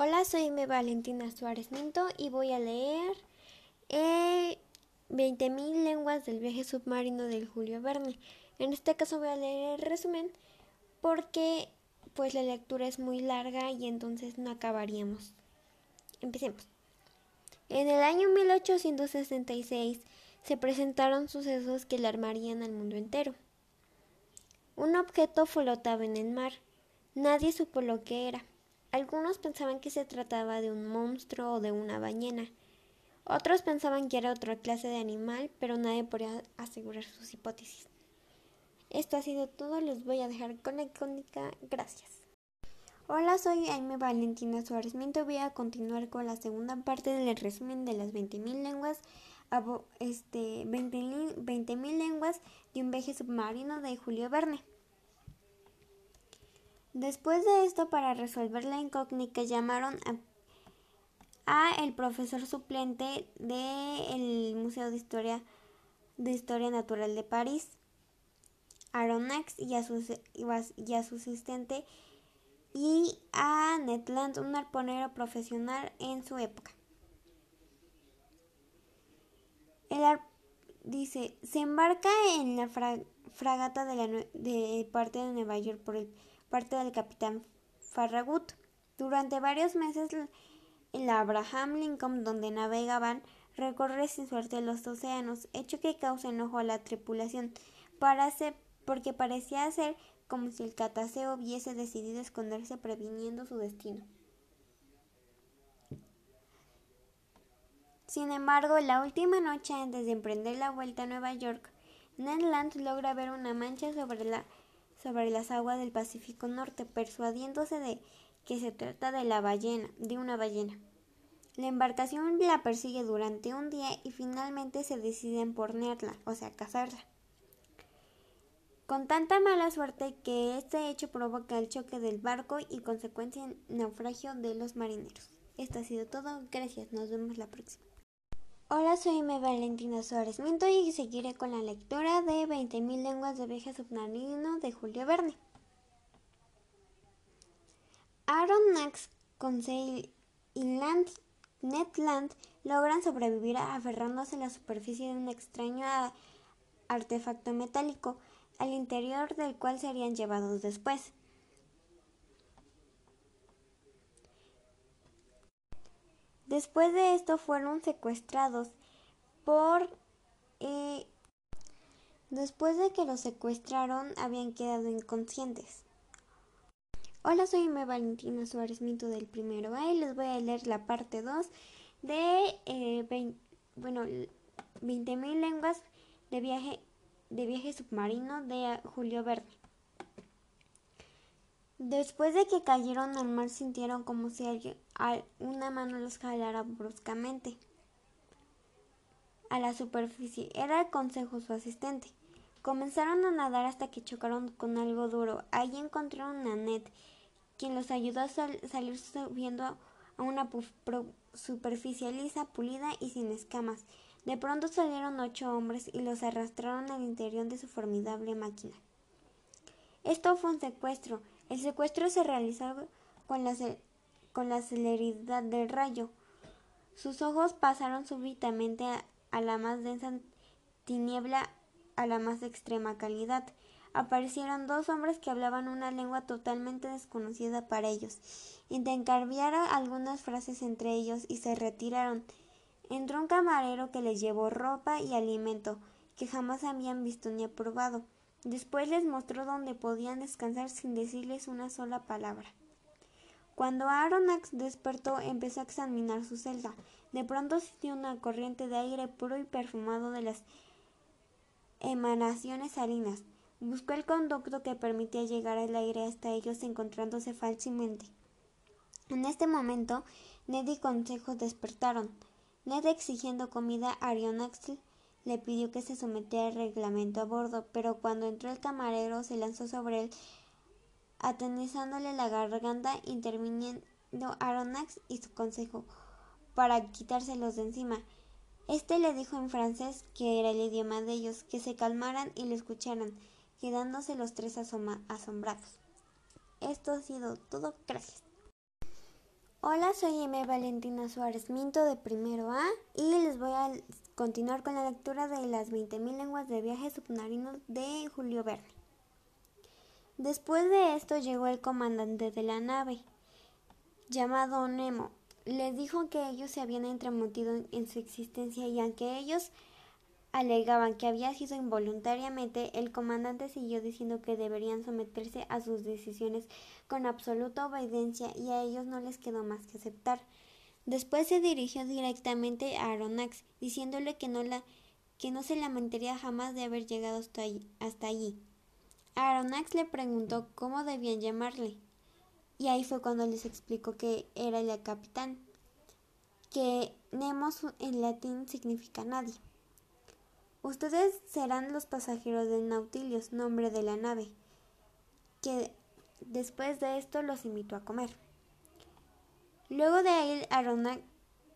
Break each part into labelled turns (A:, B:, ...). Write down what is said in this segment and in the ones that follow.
A: Hola, soy Valentina Suárez Minto y voy a leer eh, 20.000 lenguas del viaje submarino del Julio Verne. En este caso voy a leer el resumen porque pues la lectura es muy larga y entonces no acabaríamos. Empecemos. En el año 1866 se presentaron sucesos que alarmarían al mundo entero. Un objeto flotaba en el mar. Nadie supo lo que era. Algunos pensaban que se trataba de un monstruo o de una ballena. Otros pensaban que era otra clase de animal, pero nadie podía asegurar sus hipótesis. Esto ha sido todo, los voy a dejar con la icónica. Gracias. Hola, soy Jaime Valentina Suárez Minto. Voy a continuar con la segunda parte del resumen de las 20.000 lenguas, este, 20.000 20 lenguas de un viaje submarino de Julio Verne. Después de esto, para resolver la incógnita, llamaron a, el profesor suplente del Museo de Historia, de Historia Natural de París, Aronnax, y a, su, y a su asistente, y a Ned Land, un arponero profesional en su época. El dice, se embarca en la fragata de, la, de parte de Nueva York por el parte del capitán Farragut. Durante varios meses el Abraham Lincoln, donde navegaban, recorre sin suerte los océanos, hecho que causa enojo a la tripulación, porque parecía ser como si el cataceo hubiese decidido esconderse previniendo su destino. Sin embargo, la última noche antes de emprender la vuelta a Nueva York, Ned Land logra ver una mancha sobre la sobre las aguas del Pacífico Norte, persuadiéndose de que se trata de la ballena, de una ballena. La embarcación la persigue durante un día y finalmente se deciden ponerla, o sea, cazarla. Con tanta mala suerte que este hecho provoca el choque del barco y consecuencia naufragio de los marineros. Esto ha sido todo. Gracias. Nos vemos la próxima. Hola, soy Me Valentina Suárez Minto y seguiré con la lectura de 20.000 lenguas de viaje submarino de Julio Verne. Aaron Nax, Conseil y Land, Ned Land logran sobrevivir aferrándose a la superficie de un extraño artefacto metálico, al interior del cual serían llevados después. Después de esto fueron secuestrados por... Eh, después de que los secuestraron habían quedado inconscientes. Hola, soy Me Valentina Suárez Mito del primero A y les voy a leer la parte 2 de eh, bueno, 20.000 lenguas de viaje, de viaje submarino de Julio Verne. Después de que cayeron al mar sintieron como si alguien, una mano los jalara bruscamente a la superficie. Era el consejo su asistente. Comenzaron a nadar hasta que chocaron con algo duro. Allí encontraron a Ned, quien los ayudó a salir subiendo a una superficie lisa, pulida y sin escamas. De pronto salieron ocho hombres y los arrastraron al interior de su formidable máquina. Esto fue un secuestro. El secuestro se realizó con la, con la celeridad del rayo. Sus ojos pasaron súbitamente a, la más densa tiniebla a la más extrema calidad. Aparecieron dos hombres que hablaban una lengua totalmente desconocida para ellos. Intercambiaron algunas frases entre ellos y se retiraron. Entró un camarero que les llevó ropa y alimento que jamás habían visto ni probado. Después les mostró dónde podían descansar sin decirles una sola palabra. Cuando Aronax despertó, empezó a examinar su celda. De pronto sintió una corriente de aire puro y perfumado de las emanaciones salinas. Buscó el conducto que permitía llegar el aire hasta ellos encontrándose fácilmente. En este momento, Ned y Consejo despertaron. Ned exigiendo comida a Arionax le pidió que se sometiera al reglamento a bordo, pero cuando entró el camarero se lanzó sobre él, atenizándole la garganta, interviniendo Aronax y su consejo para quitárselos de encima. Este le dijo en francés, que era el idioma de ellos, que se calmaran y lo escucharan, quedándose los tres asombrados. Esto ha sido todo. Gracias. Hola, soy M. Valentina Suárez Minto de primero A y les voy a continuar con la lectura de las 20.000 lenguas de viaje submarino de Julio Verne. Después de esto llegó el comandante de la nave, llamado Nemo. Les dijo que ellos se habían entremetido en su existencia y aunque ellos alegaban que había sido involuntariamente, el comandante siguió diciendo que deberían someterse a sus decisiones con absoluta obediencia y a ellos no les quedó más que aceptar. Después se dirigió directamente a Aronax, diciéndole que no, la, que no se lamentaría jamás de haber llegado hasta allí. Hasta allí. Aronax le preguntó cómo debían llamarle, y ahí fue cuando les explicó que era el capitán, que Nemos en latín significa nadie. Ustedes serán los pasajeros del Nautilus, nombre de la nave, que después de esto los invitó a comer. Luego de ahí, Aronax,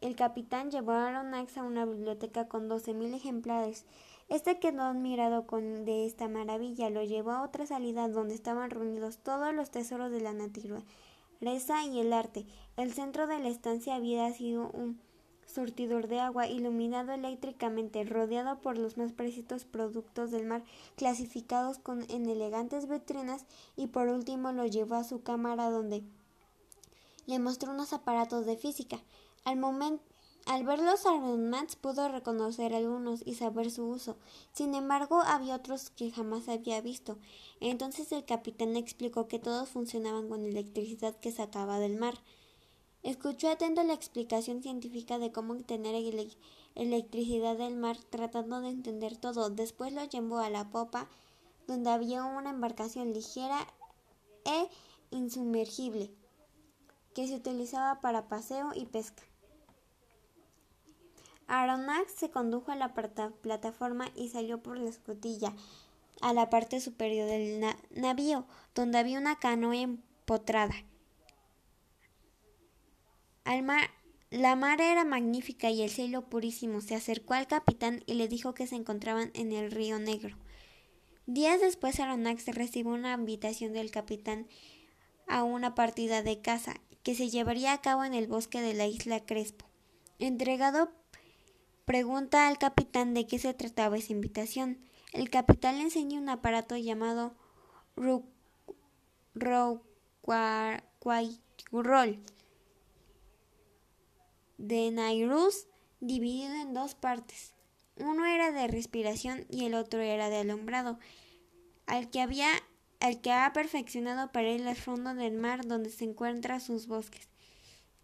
A: el capitán llevó a Aronax a una biblioteca con doce mil ejemplares. Este quedó admirado con de esta maravilla, lo llevó a otra salida donde estaban reunidos todos los tesoros de la naturaleza y el arte. El centro de la estancia había sido un surtidor de agua iluminado eléctricamente, rodeado por los más precisos productos del mar, clasificados con, en elegantes vitrinas, y por último lo llevó a su cámara donde le mostró unos aparatos de física. Al momento al ver los pudo reconocer algunos y saber su uso. Sin embargo, había otros que jamás había visto. Entonces el capitán explicó que todos funcionaban con electricidad que sacaba del mar. Escuchó atento la explicación científica de cómo obtener electricidad del mar, tratando de entender todo. Después lo llevó a la popa, donde había una embarcación ligera e insumergible, que se utilizaba para paseo y pesca. Aronnax se condujo a la plataforma y salió por la escotilla a la parte superior del navío, donde había una canoa empotrada la mar era magnífica y el cielo purísimo. Se acercó al capitán y le dijo que se encontraban en el río Negro. Días después Aronnax recibió una invitación del capitán a una partida de caza que se llevaría a cabo en el bosque de la isla Crespo. Entregado pregunta al capitán de qué se trataba esa invitación. El capitán le enseña un aparato llamado Roll de Nairus dividido en dos partes. Uno era de respiración y el otro era de alumbrado, al que había al que ha perfeccionado para ir al fondo del mar donde se encuentran sus bosques.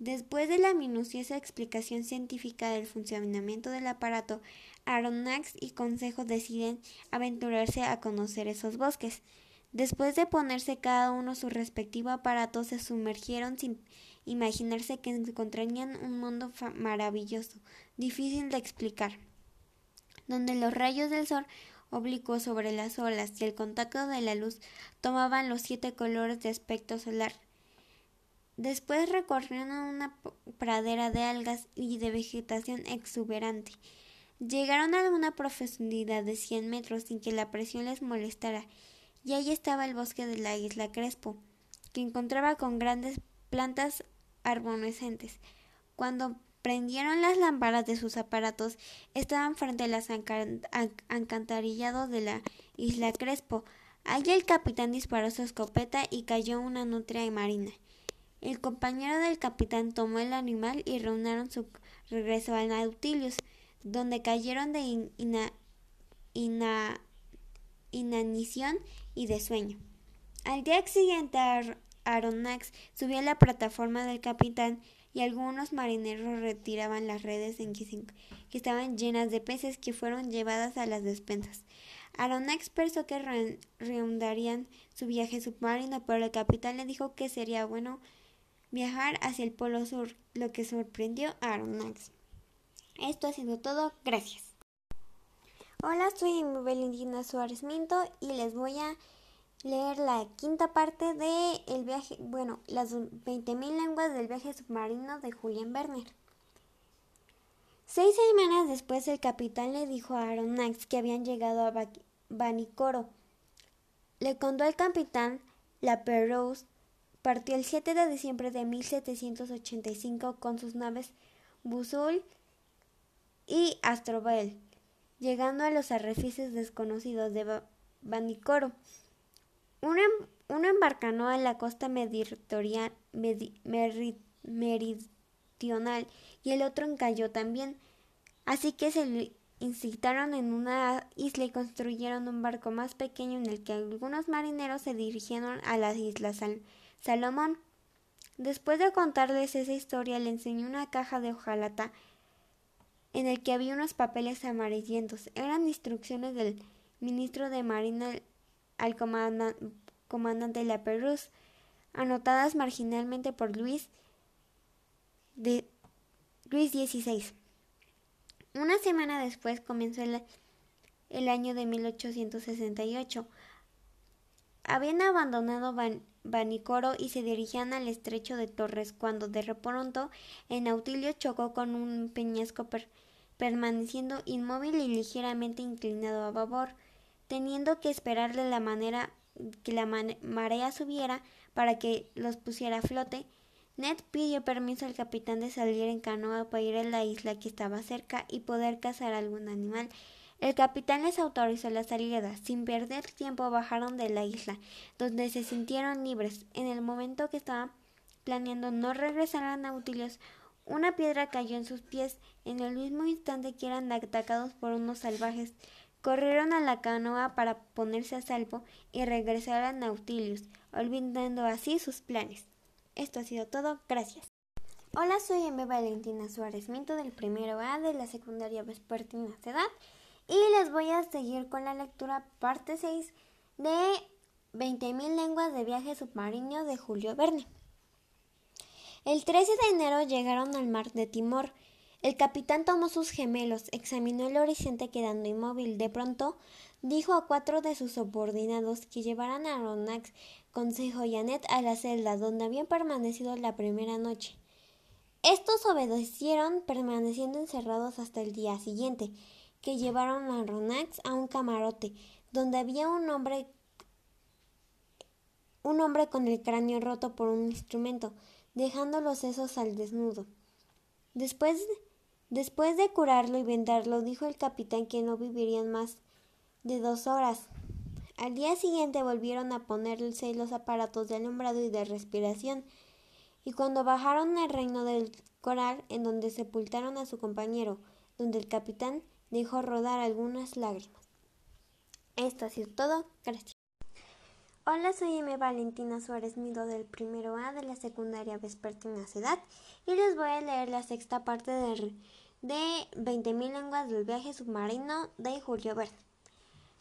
A: Después de la minuciosa explicación científica del funcionamiento del aparato, Aronnax y Consejo deciden aventurarse a conocer esos bosques. Después de ponerse cada uno su respectivo aparato, se sumergieron sin imaginarse que encontrarían un mundo maravilloso, difícil de explicar, donde los rayos del sol oblicuos sobre las olas y el contacto de la luz tomaban los siete colores de aspecto solar. Después recorrieron una pradera de algas y de vegetación exuberante. Llegaron a una profundidad de cien metros sin que la presión les molestara, y allí estaba el bosque de la isla Crespo, que encontraba con grandes plantas arbonescentes. Cuando prendieron las lámparas de sus aparatos, estaban frente a las encantarillados de la isla Crespo. Allí el capitán disparó su escopeta y cayó una nutria marina. El compañero del capitán tomó el animal y reunieron su regreso al Nautilus, donde cayeron de inanición y de sueño. Al día siguiente Aronnax subió a la plataforma del capitán y algunos marineros retiraban las redes en que, que estaban llenas de peces que fueron llevadas a las despensas. Aronnax pensó que reanudarían su viaje submarino, pero el capitán le dijo que sería bueno viajar hacia el Polo Sur, lo que sorprendió a Aronnax. Esto ha sido todo. Gracias. Hola, soy Valentina Suárez Minto y les voy a leer la quinta parte de el viaje, bueno, las 20.000 lenguas del viaje submarino de Julian Werner. Seis semanas después el capitán le dijo a Aronnax que habían llegado a Vanicoro. Le contó al capitán la Perrous partió el 7 de diciembre de 1785 con sus naves Busul y Astrobel, llegando a los arrecifes desconocidos de Banicoro. Uno, uno embarcanó en la costa meridional y el otro encalló también. Así que se incitaron en una isla y construyeron un barco más pequeño en el que algunos marineros se dirigieron a las islas Salomón. Después de contarles esa historia, le enseñó una caja de hojalata en el que había unos papeles amarillentos. Eran instrucciones del ministro de Marina al comandante de la Perus, anotadas marginalmente por Luis de Luis XVI. Una semana después comenzó el, año de 1868. Habían abandonado Banicoro y se dirigían al estrecho de Torres cuando de pronto el Nautilio chocó con un peñasco permaneciendo inmóvil y ligeramente inclinado a babor, teniendo que esperarle la manera que la marea subiera para que los pusiera a flote. Ned pidió permiso al capitán de salir en canoa para ir a la isla que estaba cerca y poder cazar algún animal. El capitán les autorizó la salida. Sin perder tiempo bajaron de la isla, donde se sintieron libres. En el momento que estaban planeando no regresar a Nautilus, una piedra cayó en sus pies. En el mismo instante que eran atacados por unos salvajes, corrieron a la canoa para ponerse a salvo y regresar a Nautilus, olvidando así sus planes. Esto ha sido todo. Gracias. Hola, soy M. Valentina Suárez Minto del primero A de la secundaria vespertina edad y les voy a seguir con la lectura parte 6 de 20.000 lenguas de viaje submarino de Julio Verne. El 13 de enero llegaron al mar de Timor. El capitán tomó sus gemelos, examinó el horizonte quedando inmóvil. De pronto dijo a cuatro de sus subordinados que llevaran a Ronax, Consejo y Annette a la celda donde habían permanecido la primera noche. Estos obedecieron, permaneciendo encerrados hasta el día siguiente que llevaron a Ronax a un camarote, donde había un hombre un hombre con el cráneo roto por un instrumento, dejando los sesos al desnudo. Después, después de curarlo y vendarlo, dijo el capitán que no vivirían más de dos horas. Al día siguiente volvieron a ponerse los aparatos de alumbrado y de respiración, y cuando bajaron al reino del coral, en donde sepultaron a su compañero, donde el capitán dejó rodar algunas lágrimas. Esto ha sido todo. Gracias. Hola, soy M. Valentina Suárez Mido del primero A de la secundaria Vespertina Edad y les voy a leer la sexta parte de, de 20.000 lenguas del viaje submarino de Julio Verne.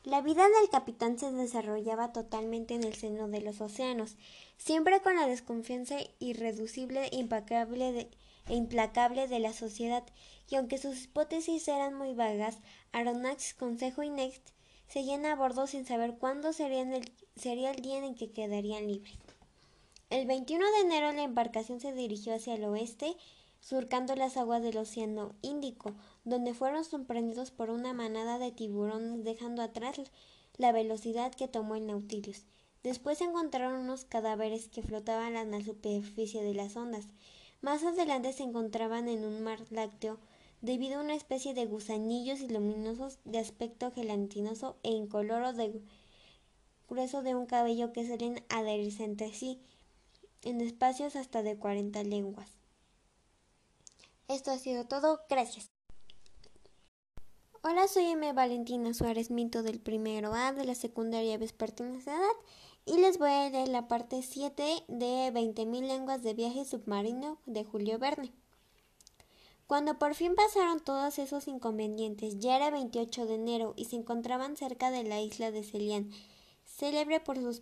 A: La vida del capitán se desarrollaba totalmente en el seno de los océanos, siempre con la desconfianza irreducible implacable e implacable de la sociedad y aunque sus hipótesis eran muy vagas, Aronnax, Consejo y seguían a bordo sin saber cuándo sería el día en que quedarían libres. El 21 de enero la embarcación se dirigió hacia el oeste, surcando las aguas del Océano Índico, donde fueron sorprendidos por una manada de tiburones dejando atrás la velocidad que tomó el Nautilus. Después encontraron unos cadáveres que flotaban a la superficie de las ondas. Más adelante se encontraban en un mar lácteo debido a una especie de gusanillos luminosos de aspecto gelatinoso e incoloro de grueso de un cabello que suelen adherirse entre sí en espacios hasta de 40 lenguas. Esto ha sido todo, gracias. Hola, soy M. Valentina Suárez Minto del primero A de la secundaria vespertina edad y les voy a leer la parte 7 de 20.000 lenguas de viaje submarino de Julio Verne. Cuando por fin pasaron todos esos inconvenientes, ya era 28 de enero y se encontraban cerca de la isla de Celian, célebre por sus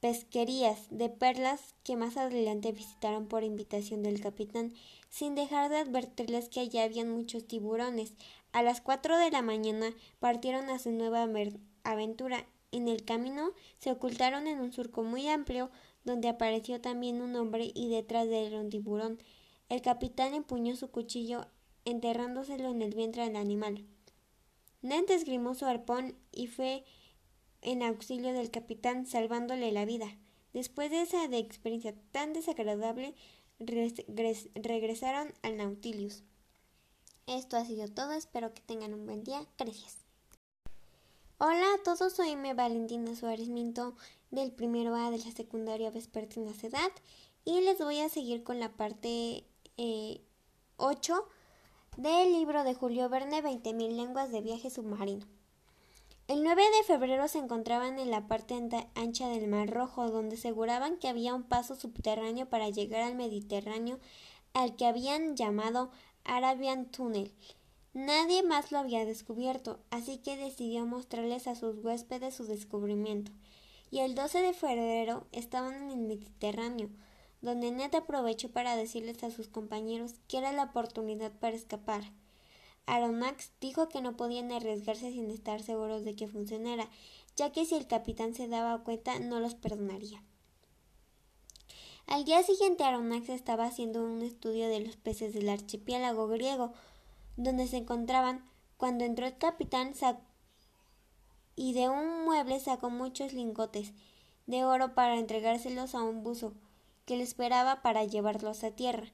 A: pesquerías de perlas que más adelante visitaron por invitación del capitán, sin dejar de advertirles que allá habían muchos tiburones. A las cuatro de la mañana partieron a su nueva aventura. En el camino se ocultaron en un surco muy amplio donde apareció también un hombre y detrás de él un tiburón. El capitán empuñó su cuchillo, enterrándoselo en el vientre del animal. Ned esgrimó su arpón y fue en auxilio del capitán, salvándole la vida. Después de esa experiencia tan desagradable, regresaron al Nautilus. Esto ha sido todo, espero que tengan un buen día. Gracias. Hola a todos, soy M. Valentina Suárez Minto del primero A de la secundaria Vespertina Edad y les voy a seguir con la parte 8 eh, del libro de Julio Verne 20.000 lenguas de viaje submarino. El 9 de febrero se encontraban en la parte ancha del Mar Rojo, donde aseguraban que había un paso subterráneo para llegar al Mediterráneo, al que habían llamado Arabian Tunnel. Nadie más lo había descubierto, así que decidió mostrarles a sus huéspedes su descubrimiento. Y el 12 de febrero estaban en el Mediterráneo, donde Ned aprovechó para decirles a sus compañeros que era la oportunidad para escapar. Aronnax dijo que no podían arriesgarse sin estar seguros de que funcionara, ya que si el capitán se daba cuenta no los perdonaría. Al día siguiente Aronnax estaba haciendo un estudio de los peces del archipiélago griego, donde se encontraban, cuando entró el capitán y de un mueble sacó muchos lingotes de oro para entregárselos a un buzo que le esperaba para llevarlos a tierra.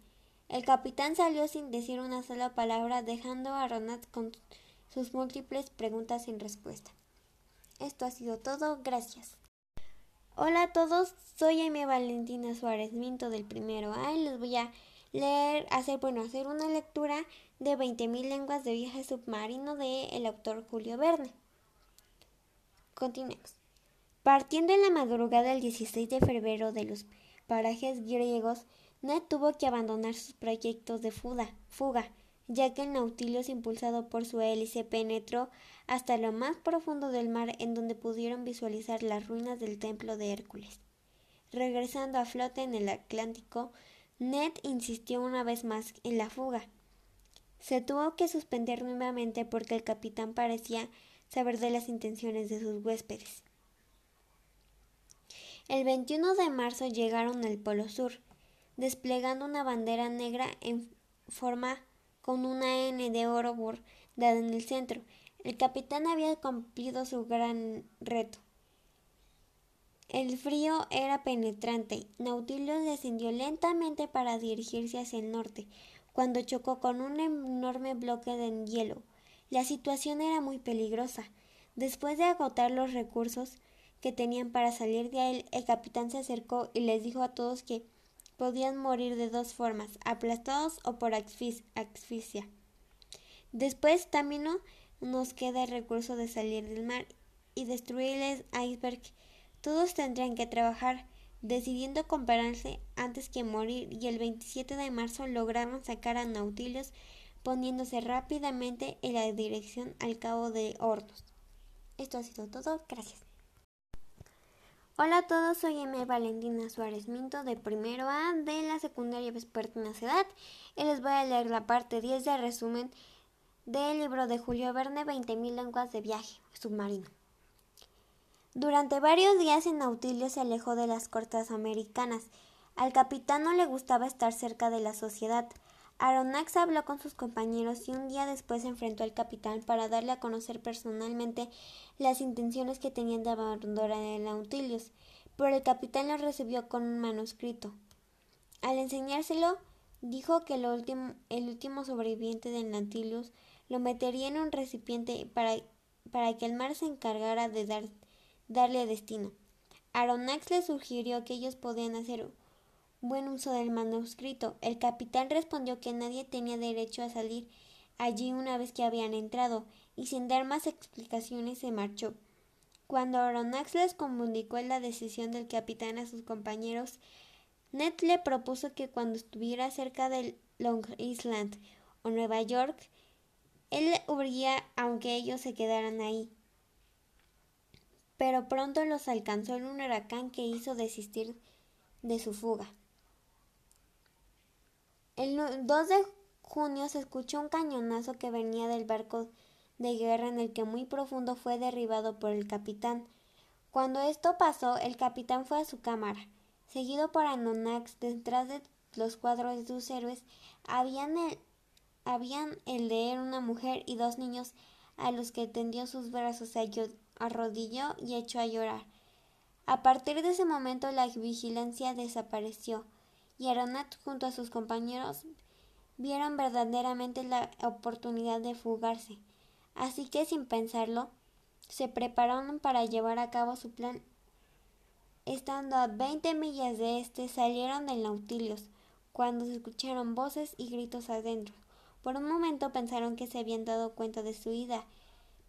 A: El capitán salió sin decir una sola palabra, dejando a Ronat con sus múltiples preguntas sin respuesta. Esto ha sido todo, gracias. Hola a todos, soy Amy Valentina Suárez Minto del primero A y les voy a leer, hacer, bueno, hacer una lectura de 20.000 lenguas de viaje submarino de el autor Julio Verne. Continuemos. Partiendo en la madrugada del 16 de febrero de los parajes griegos, Ned tuvo que abandonar sus proyectos de fuga, ya que el Nautilus, impulsado por su hélice, penetró hasta lo más profundo del mar en donde pudieron visualizar las ruinas del templo de Hércules. Regresando a flote en el Atlántico, Ned insistió una vez más en la fuga. Se tuvo que suspender nuevamente porque el capitán parecía saber de las intenciones de sus huéspedes. El 21 de marzo llegaron al Polo Sur, desplegando una bandera negra en forma con una N de oro bordada en el centro. El capitán había cumplido su gran reto. El frío era penetrante. Nautilus descendió lentamente para dirigirse hacia el norte, cuando chocó con un enorme bloque de hielo. La situación era muy peligrosa. Después de agotar los recursos que tenían para salir de él, el capitán se acercó y les dijo a todos que podían morir de dos formas, aplastados o por asfixia. Después también nos queda el recurso de salir del mar y destruir el iceberg. Todos tendrían que trabajar decidiendo compararse antes que morir y el 27 de marzo lograron sacar a Nautilus poniéndose rápidamente en la dirección al cabo de Hornos. Esto ha sido todo, gracias. Hola a todos, soy M. Valentina Suárez Minto de primero A de la secundaria Vespertina Edad y les voy a leer la parte 10 del resumen del libro de Julio Verne 20.000 lenguas de viaje submarino. Durante varios días el Nautilus se alejó de las costas americanas. Al capitán no le gustaba estar cerca de la sociedad. Aronnax habló con sus compañeros y un día después enfrentó al capitán para darle a conocer personalmente las intenciones que tenían de abandonar el Nautilus, pero el capitán lo recibió con un manuscrito. Al enseñárselo, dijo que el último, el último sobreviviente del Nautilus lo metería en un recipiente para, para que el mar se encargara de dar, darle destino. Aronnax le sugirió que ellos podían hacer buen uso del manuscrito. El capitán respondió que nadie tenía derecho a salir allí una vez que habían entrado, y sin dar más explicaciones se marchó. Cuando Aronnax les comunicó la decisión del capitán a sus compañeros, Ned le propuso que cuando estuviera cerca de Long Island o Nueva York, él huiría aunque ellos se quedaran ahí. Pero pronto los alcanzó un huracán que hizo desistir de su fuga. El 2 de junio se escuchó un cañonazo que venía del barco de guerra en el que muy profundo fue derribado por el capitán. Cuando esto pasó, el capitán fue a su cámara. Seguido por Anonax, detrás de los cuadros de sus héroes, habían el, habían el él una mujer y dos niños a los que tendió sus brazos, se arrodilló y echó a llorar. A partir de ese momento la vigilancia desapareció y Aronat junto a sus compañeros vieron verdaderamente la oportunidad de fugarse. Así que sin pensarlo, se prepararon para llevar a cabo su plan. Estando a veinte millas de este, salieron del Nautilus, cuando se escucharon voces y gritos adentro. Por un momento pensaron que se habían dado cuenta de su ida,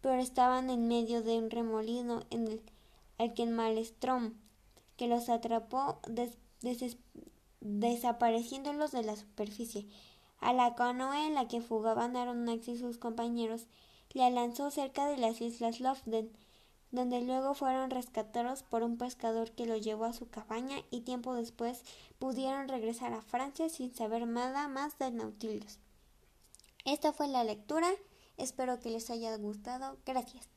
A: pero estaban en medio de un remolino en el, al que el Malestrom, que los atrapó desapareciéndolos de la superficie. A la canoa en la que fugaban Aronnax y sus compañeros la lanzó cerca de las islas Lofden, donde luego fueron rescatados por un pescador que los llevó a su cabaña y tiempo después pudieron regresar a Francia sin saber nada más del Nautilus. Esta fue la lectura, espero que les haya gustado, gracias.